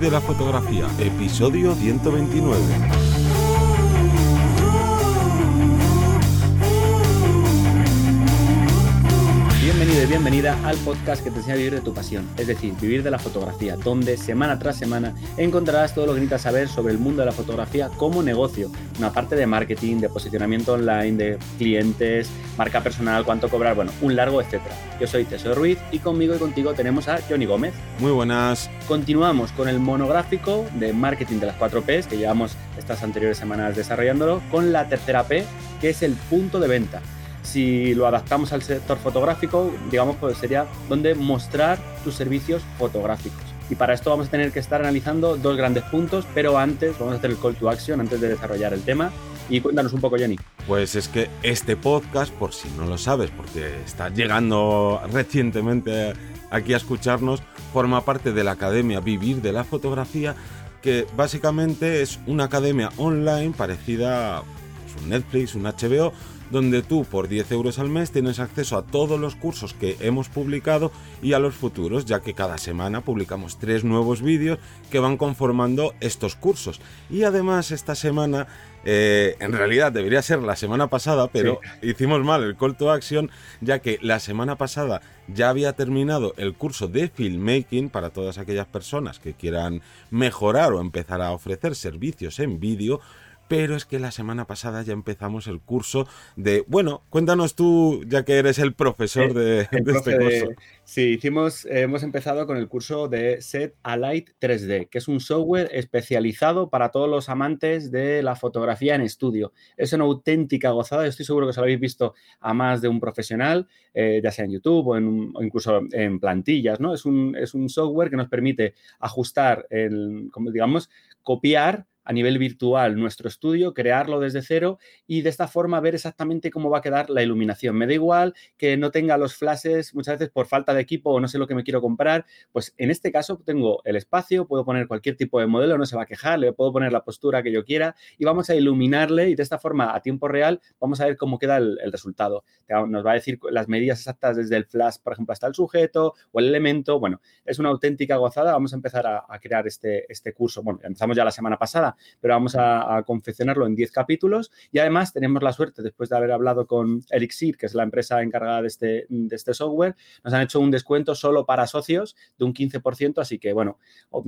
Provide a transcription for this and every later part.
De la fotografía, episodio 129. Bienvenida al podcast que te enseña a vivir de tu pasión, es decir, vivir de la fotografía, donde semana tras semana encontrarás todo lo que necesitas saber sobre el mundo de la fotografía como negocio, una parte de marketing, de posicionamiento online, de clientes, marca personal, cuánto cobrar, bueno, un largo etcétera. Yo soy Tesoro Ruiz y conmigo y contigo tenemos a Johnny Gómez. Muy buenas. Continuamos con el monográfico de marketing de las 4 Ps que llevamos estas anteriores semanas desarrollándolo con la tercera P, que es el punto de venta si lo adaptamos al sector fotográfico, digamos, pues sería donde mostrar tus servicios fotográficos. Y para esto vamos a tener que estar analizando dos grandes puntos, pero antes vamos a hacer el call to action antes de desarrollar el tema. Y cuéntanos un poco, Jenny. Pues es que este podcast, por si no lo sabes, porque está llegando recientemente aquí a escucharnos, forma parte de la Academia Vivir de la Fotografía, que básicamente es una academia online parecida a pues, un Netflix, un HBO, donde tú por 10 euros al mes tienes acceso a todos los cursos que hemos publicado y a los futuros, ya que cada semana publicamos tres nuevos vídeos que van conformando estos cursos. Y además esta semana, eh, en realidad debería ser la semana pasada, pero hicimos mal el call to action, ya que la semana pasada ya había terminado el curso de filmmaking para todas aquellas personas que quieran mejorar o empezar a ofrecer servicios en vídeo pero es que la semana pasada ya empezamos el curso de, bueno, cuéntanos tú, ya que eres el profesor de, este curso. sí, hicimos, hemos empezado con el curso de Set Alight 3D, que es un software especializado para todos los amantes de la fotografía en estudio. Es una auténtica gozada, estoy seguro que os lo habéis visto a más de un profesional, eh, ya sea en YouTube o, en, incluso en plantillas, ¿no? Es un, es un software que nos permite ajustar, el, como digamos, copiar a nivel virtual nuestro estudio, crearlo desde cero y de esta forma ver exactamente cómo va a quedar la iluminación. Me da igual que no tenga los flashes muchas veces por falta de equipo o no sé lo que me quiero comprar, pues en este caso tengo el espacio, puedo poner cualquier tipo de modelo, no se va a quejar, le puedo poner la postura que yo quiera y vamos a iluminarle y de esta forma a tiempo real vamos a ver cómo queda el, resultado. Nos va a decir las medidas exactas desde el flash, por ejemplo, hasta el sujeto o el elemento. Bueno, es una auténtica gozada. Vamos a empezar a, a crear este, este curso. Bueno, empezamos ya la semana pasada, pero vamos a, confeccionarlo en 10 capítulos y además tenemos la suerte, después de haber hablado con Elixir, que es la empresa encargada de este, de este software, nos han hecho un descuento solo para socios de un 15%, así que bueno,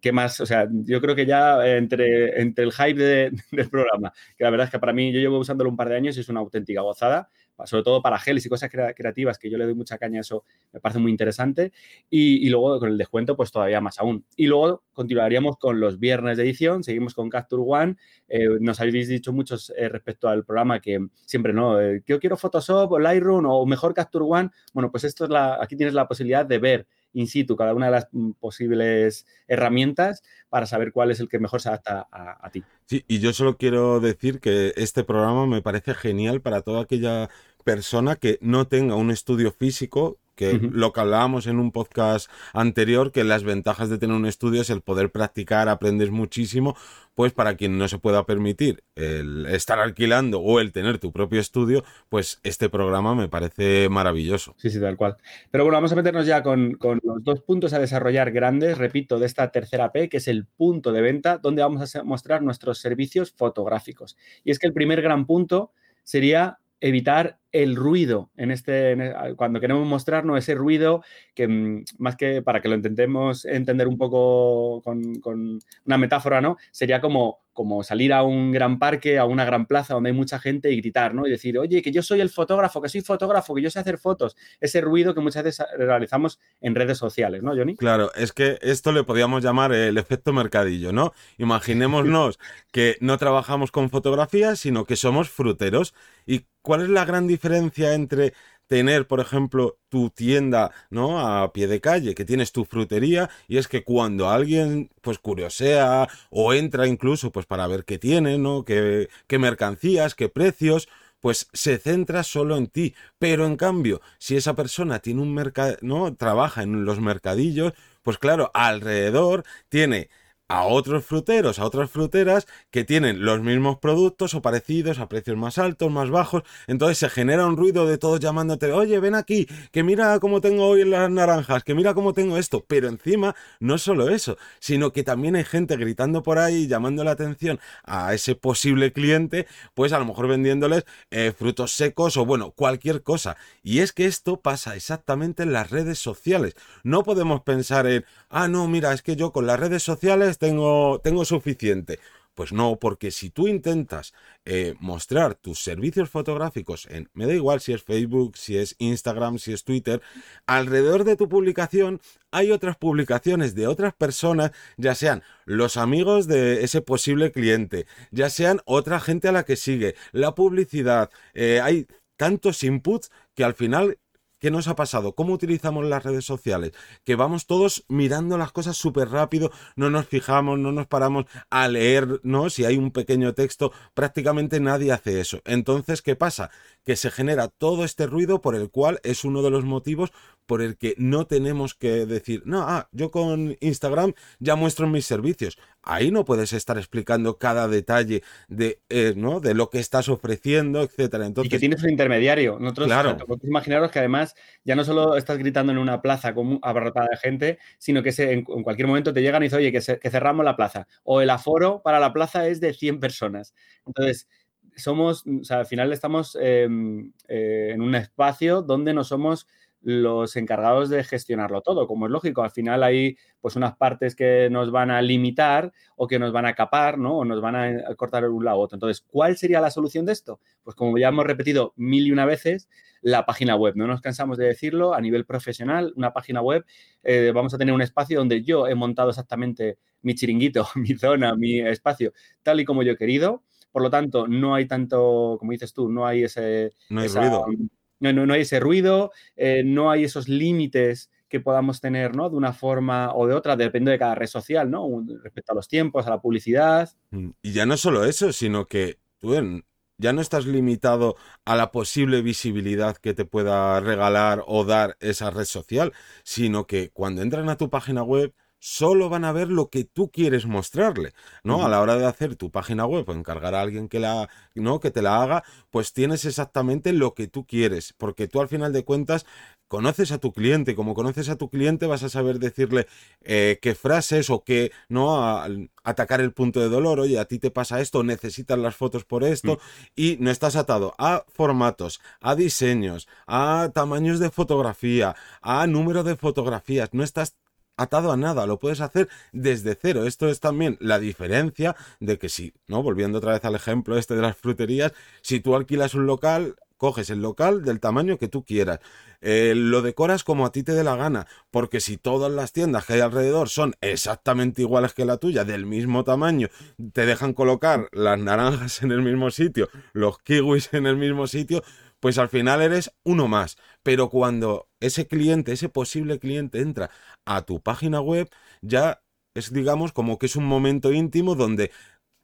¿qué más? O sea, yo creo que ya entre, entre el hype del programa, que la verdad es que para mí yo llevo usándolo un par de años y es una auténtica gozada, sobre todo para geles y cosas creativas, que yo le doy mucha caña a eso, me parece muy interesante. Y, luego con el descuento, pues todavía más aún. Y luego continuaríamos con los viernes de edición, seguimos con Capture One. Eh, nos habéis dicho muchos eh, respecto al programa que siempre, ¿no? Eh, yo quiero Photoshop o Lightroom o mejor Capture One. Bueno, pues esto es la, aquí tienes la posibilidad de ver in situ cada una de las mm, posibles herramientas para saber cuál es el que mejor se adapta a, ti. Sí, y yo solo quiero decir que este programa me parece genial para toda aquella persona que no tenga un estudio físico que lo que hablábamos en un podcast anterior, que las ventajas de tener un estudio es el poder practicar, aprendes muchísimo, pues para quien no se pueda permitir el estar alquilando o el tener tu propio estudio, pues este programa me parece maravilloso. Sí, sí, tal cual. Pero bueno, vamos a meternos ya con, con los dos puntos a desarrollar grandes, repito, de esta tercera P, que es el punto de venta, donde vamos a mostrar nuestros servicios fotográficos. Y es que el primer gran punto sería evitar el ruido en este, e, cuando queremos mostrarnos ese ruido que mm, más que para que lo intentemos entender un poco con, una metáfora, ¿no? Sería como, como salir a un gran parque, a una gran plaza donde hay mucha gente y gritar, ¿no? Y decir, oye, que yo soy el fotógrafo, que soy fotógrafo, que yo sé hacer fotos. Ese ruido que muchas veces realizamos en redes sociales, ¿no, Johnny? Claro, es que esto le podríamos llamar el efecto mercadillo, ¿no? Imaginémonos que no trabajamos con fotografía, sino que somos fruteros. ¿Y cuál es la gran diferencia entre tener, por ejemplo, tu tienda, ¿no? A pie de calle, que tienes tu frutería, y es que cuando alguien, pues, curiosea o entra incluso, pues, para ver qué tiene, ¿no? Qué, qué mercancías, qué precios, pues se centra solo en ti. Pero en cambio, si esa persona tiene un mercado, ¿no? Trabaja en los mercadillos, pues claro, alrededor tiene a otros fruteros, a otras fruteras que tienen los mismos productos o parecidos a precios más altos, más bajos. Entonces se genera un ruido de todos llamándote, oye, ven aquí, que mira cómo tengo hoy las naranjas, que mira cómo tengo esto. Pero encima, no solo eso, sino que también hay gente gritando por ahí, llamando la atención a ese posible cliente, pues a lo mejor vendiéndoles eh, frutos secos o bueno, cualquier cosa. Y es que esto pasa exactamente en las redes sociales. No podemos pensar en, ah, no, mira, es que yo con las redes sociales tengo, tengo suficiente. Pues no, porque si tú intentas eh, mostrar tus servicios fotográficos en, me da igual si es Facebook, si es Instagram, si es Twitter, alrededor de tu publicación hay otras publicaciones de otras personas, ya sean los amigos de ese posible cliente, ya sean otra gente a la que sigue, la publicidad, eh, hay tantos inputs que al final ¿Qué nos ha pasado? ¿Cómo utilizamos las redes sociales? Que vamos todos mirando las cosas súper rápido, no nos fijamos, no nos paramos a leer, ¿no? Si hay un pequeño texto, prácticamente nadie hace eso. Entonces, ¿qué pasa? Que se genera todo este ruido por el cual es uno de los motivos por el que no tenemos que decir, no, ah, yo con Instagram ya muestro mis servicios. Ahí no puedes estar explicando cada detalle de, eh, ¿no? de lo que estás ofreciendo, etcétera. Entonces, y que tienes un intermediario. Nosotros, claro. imaginaros que además ya no solo estás gritando en una plaza abarrotada de gente, sino que se, en, cualquier momento te llegan y dicen, oye, que, que cerramos la plaza. O el aforo para la plaza es de 100 personas. Entonces, somos, o sea, al final estamos em, eh, en un espacio donde no somos los encargados de gestionarlo todo, como es lógico. Al final hay pues unas partes que nos van a limitar o que nos van a capar, ¿no? O nos van a cortar un lado u otro. Entonces, ¿cuál sería la solución de esto? Pues como ya hemos repetido mil y una veces, la página web. No nos cansamos de decirlo a nivel profesional, una página web. Eh, vamos a tener un espacio donde yo he montado exactamente mi chiringuito, mi zona, mi espacio, tal y como yo he querido. Por lo tanto, no hay tanto, como dices tú, no hay ese... No hay ruido no, hay ese ruido, eh, no hay esos límites que podamos tener, ¿no? De una forma o de otra, depende de cada red social, ¿no? Respecto a los tiempos, a la publicidad. Mm, y ya no solo eso, sino que tú ya no estás limitado a la posible visibilidad que te pueda regalar o dar esa red social, sino que cuando entran a tu página web solo van a ver lo que tú quieres mostrarle, ¿no? A la hora de hacer tu página web o encargar a alguien que la, ¿no? que te la haga, pues tienes exactamente lo que tú quieres, porque tú al final de cuentas conoces a tu cliente, como conoces a tu cliente vas a saber decirle eh, qué frases o qué, ¿no? atacar el punto de dolor, oye, a ti te pasa esto, necesitas las fotos por esto, mm. y no estás atado a formatos, a diseños, a tamaños de fotografía, a número de fotografías, no estás atado a nada, lo puedes hacer desde cero. Esto es también la diferencia de que si, ¿no? Volviendo otra vez al ejemplo este de las fruterías, si tú alquilas un local, coges el local del tamaño que tú quieras. Eh, lo decoras como a ti te dé la gana, porque si todas las tiendas que hay alrededor son exactamente iguales que la tuya, del mismo tamaño, te dejan colocar las naranjas en el mismo sitio, los kiwis en el mismo sitio, pues al final eres uno más. Pero cuando ese cliente, ese posible cliente entra a tu página web, ya es digamos como que es un momento íntimo donde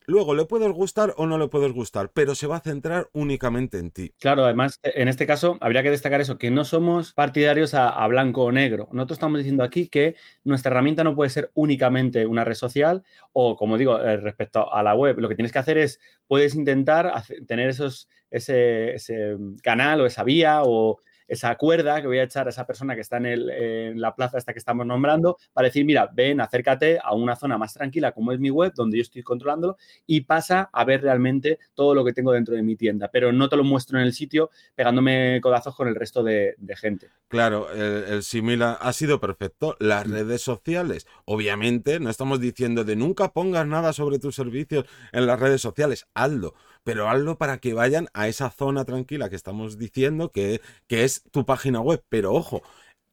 Luego le puedes gustar o no le puedes gustar, pero se va a centrar únicamente en ti. Claro, además, en este caso habría que destacar eso, que no somos partidarios a, blanco o negro. Nosotros estamos diciendo aquí que nuestra herramienta no puede ser únicamente una red social o, como digo, eh, respecto a la web. Lo que tienes que hacer es, puedes intentar tener esos, ese, ese canal o esa vía o esa cuerda que voy a echar a esa persona que está en, la plaza esta que estamos nombrando para decir, mira, ven, acércate a una zona más tranquila como es mi web, donde yo estoy controlándolo, y pasa a ver realmente todo lo que tengo dentro de mi tienda, pero no te lo muestro en el sitio pegándome codazos con el resto de, gente. Claro, el, el similar ha sido perfecto. Las mm. redes sociales, obviamente, no estamos diciendo de nunca pongas nada sobre tus servicios en las redes sociales, hazlo pero hazlo para que vayan a esa zona tranquila que estamos diciendo que, que es tu página web. Pero ojo,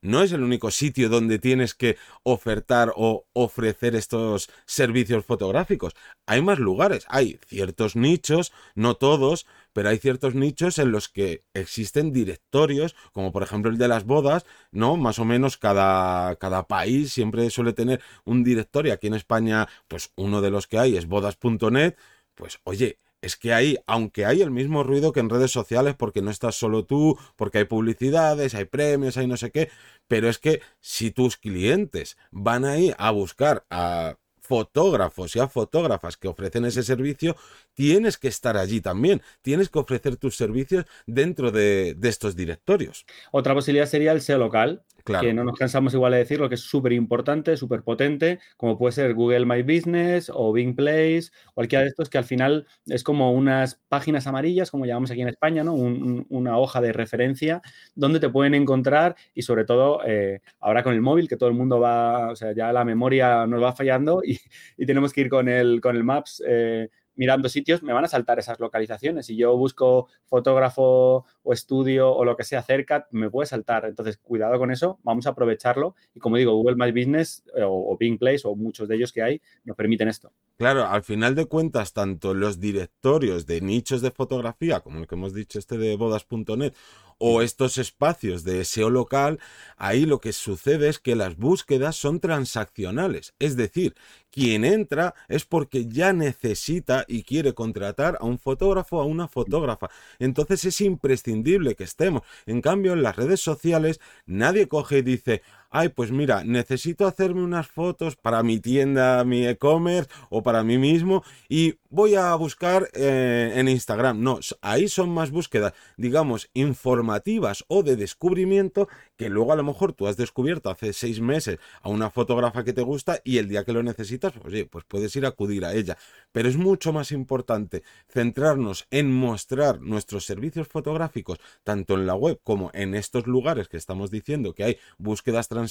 no es el único sitio donde tienes que ofertar o ofrecer estos servicios fotográficos. Hay más lugares, hay ciertos nichos, no todos, pero hay ciertos nichos en los que existen directorios, como por ejemplo el de las bodas, ¿no? Más o menos cada, cada país siempre suele tener un directorio. Aquí en España, pues uno de los que hay es bodas.net. Pues oye, es que ahí, aunque hay el mismo ruido que en redes sociales, porque no estás solo tú, porque hay publicidades, hay premios, hay no sé qué, pero es que si tus clientes van ahí a buscar a fotógrafos y a fotógrafas que ofrecen ese servicio, tienes que estar allí también, tienes que ofrecer tus servicios dentro de, de estos directorios. Otra posibilidad sería el SEO local, que no nos cansamos igual de decirlo, que es súper importante, súper potente, como puede ser Google My Business o Bing Place, cualquiera de estos que al final es como unas páginas amarillas, como llamamos aquí en España, ¿no? una hoja de referencia donde te pueden encontrar y sobre todo eh, ahora con el móvil, que todo el mundo va, o sea, ya la memoria nos va fallando y, tenemos que ir con el, con el Maps. Eh, mirando sitios, me van a saltar esas localizaciones. Si yo busco fotógrafo o estudio o lo que sea cerca, me puede saltar. Entonces, cuidado con eso, vamos a aprovecharlo. Y como digo, Google My Business eh, o, Bing Place o muchos de ellos que hay nos permiten esto. Claro, al final de cuentas, tanto los directorios de nichos de fotografía, como el que hemos dicho este de bodas.net, o estos espacios de SEO local, ahí lo que sucede es que las búsquedas son transaccionales. Es decir, quien entra es porque ya necesita y quiere contratar a un fotógrafo o a una fotógrafa. Entonces es imprescindible que estemos. En cambio, en las redes sociales nadie coge y dice, ay, pues mira, necesito hacerme unas fotos para mi tienda, mi e-commerce o para mí mismo y voy a buscar eh, en Instagram. No, ahí son más búsquedas, digamos, informativas o de descubrimiento que luego a lo mejor tú has descubierto hace seis meses a una fotógrafa que te gusta y el día que lo necesitas, pues, pues puedes ir a acudir a ella. Pero es mucho más importante centrarnos en mostrar nuestros servicios fotográficos, tanto en la web como en estos lugares que estamos diciendo que hay búsquedas transaccionales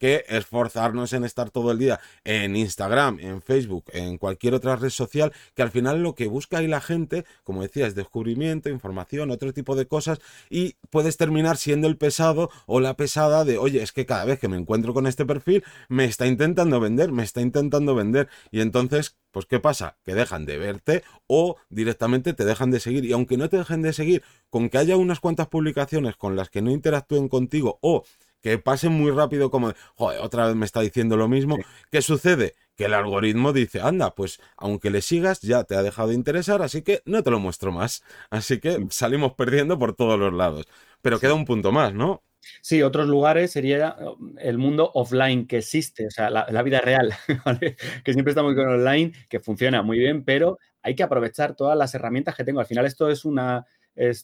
que esforzarnos en estar todo el día en Instagram, en Facebook, en cualquier otra red social, que al final lo que busca ahí la gente, como decía, es descubrimiento, información, otro tipo de cosas, y puedes terminar siendo el pesado o la pesada de, oye, es que cada vez que me encuentro con este perfil, me está intentando vender, me está intentando vender, y entonces pues ¿qué pasa? Que dejan de verte o directamente te dejan de seguir. Y aunque no te dejen de seguir, con que haya unas cuantas publicaciones con las que no interactúen contigo o que pasen muy rápido como, joder, otra vez me está diciendo lo mismo. ¿Qué sucede? Que el algoritmo dice, anda, pues aunque le sigas ya te ha dejado de interesar, así que no te lo muestro más. Así que salimos perdiendo por todos los lados. Pero queda un punto más, ¿no? Sí, otros lugares sería el mundo offline que existe, o sea, la, vida real, que siempre estamos con online, que funciona muy bien, pero hay que aprovechar todas las herramientas que tengo. Al final esto es una,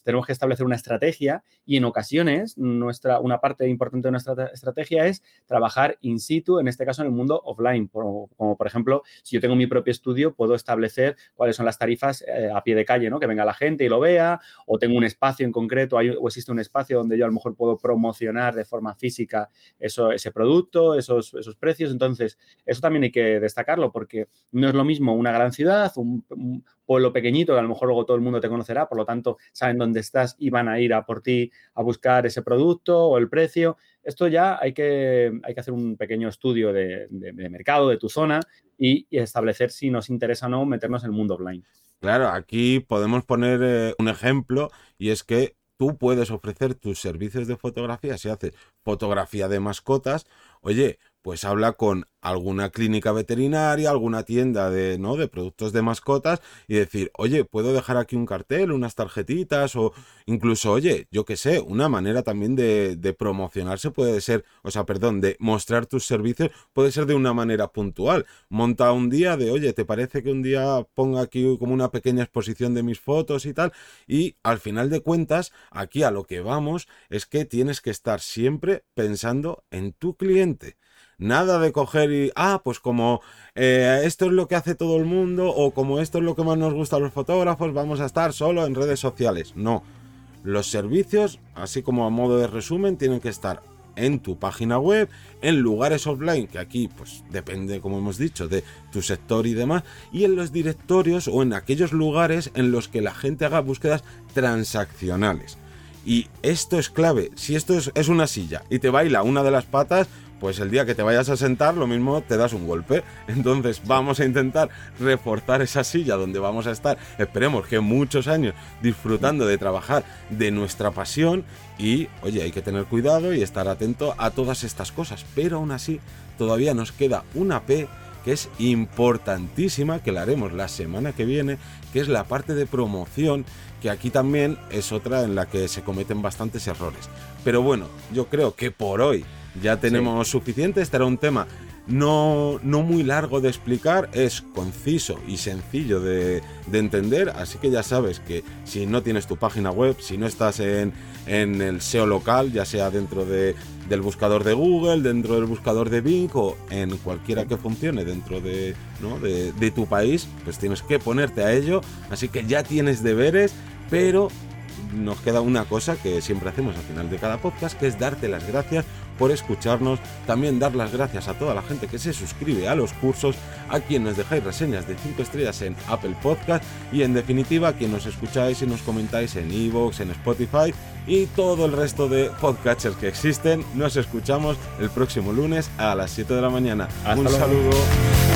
tenemos que establecer una estrategia y en ocasiones nuestra, una parte importante de nuestra estrategia es trabajar in situ, en este caso en el mundo offline, como, por ejemplo, si yo tengo mi propio estudio, puedo establecer cuáles son las tarifas eh, a pie de calle, ¿no? que venga la gente y lo vea, o tengo un espacio en concreto, hay, o existe un espacio donde yo a lo mejor puedo promocionar de forma física eso, ese producto, esos, esos precios. Entonces, eso también hay que destacarlo porque no es lo mismo una gran ciudad, un, pueblo pequeñito que a lo mejor luego todo el mundo te conocerá, por lo tanto saben dónde estás y van a ir a por ti a buscar ese producto o el precio. Esto ya hay que, hay que hacer un pequeño estudio de, mercado, de tu zona y, establecer si nos interesa o no meternos en el mundo online. Claro, aquí podemos poner eh, un ejemplo y es que tú puedes ofrecer tus servicios de fotografía si haces fotografía de mascotas. Oye, pues habla con alguna clínica veterinaria, alguna tienda de, ¿no? de productos de mascotas y decir, oye, puedo dejar aquí un cartel, unas tarjetitas o incluso, oye, yo qué sé, una manera también de, de, promocionarse puede ser, o sea, perdón, de mostrar tus servicios puede ser de una manera puntual. Monta un día de, oye, ¿te parece que un día ponga aquí como una pequeña exposición de mis fotos y tal? Y al final de cuentas, aquí a lo que vamos es que tienes que estar siempre pensando en tu cliente. Nada de coger y, ah, pues como eh, esto es lo que hace todo el mundo o como esto es lo que más nos gusta a los fotógrafos, vamos a estar solo en redes sociales. No. Los servicios, así como a modo de resumen, tienen que estar en tu página web, en lugares offline, que aquí pues depende, como hemos dicho, de tu sector y demás, y en los directorios o en aquellos lugares en los que la gente haga búsquedas transaccionales. Y esto es clave. Si esto es, es una silla y te baila una de las patas, pues el día que te vayas a sentar lo mismo te das un golpe. Entonces vamos a intentar reforzar esa silla donde vamos a estar, esperemos que muchos años disfrutando de trabajar de nuestra pasión y oye, hay que tener cuidado y estar atento a todas estas cosas, pero aún así todavía nos queda una P que es importantísima, que la haremos la semana que viene, que es la parte de promoción, que aquí también es otra en la que se cometen bastantes errores. Pero bueno, yo creo que por hoy ya tenemos suficiente. Este era un tema no, no muy largo de explicar, es conciso y sencillo de, entender, así que ya sabes que si no tienes tu página web, si no estás en, en el SEO local, ya sea dentro de, del buscador de Google, dentro del buscador de Bing o en cualquiera que funcione dentro de, ¿no? de, de tu país, pues tienes que ponerte a ello, así que ya tienes deberes, pero nos queda una cosa que siempre hacemos al final de cada podcast, que es darte las gracias por escucharnos, también dar las gracias a toda la gente que se suscribe a los cursos, a quien nos dejáis reseñas de 5 estrellas en Apple Podcast y en definitiva a quien nos escucháis y nos comentáis en Evox, en Spotify y todo el resto de podcasters que existen. Nos escuchamos el próximo lunes a las 7 de la mañana. Un saludo.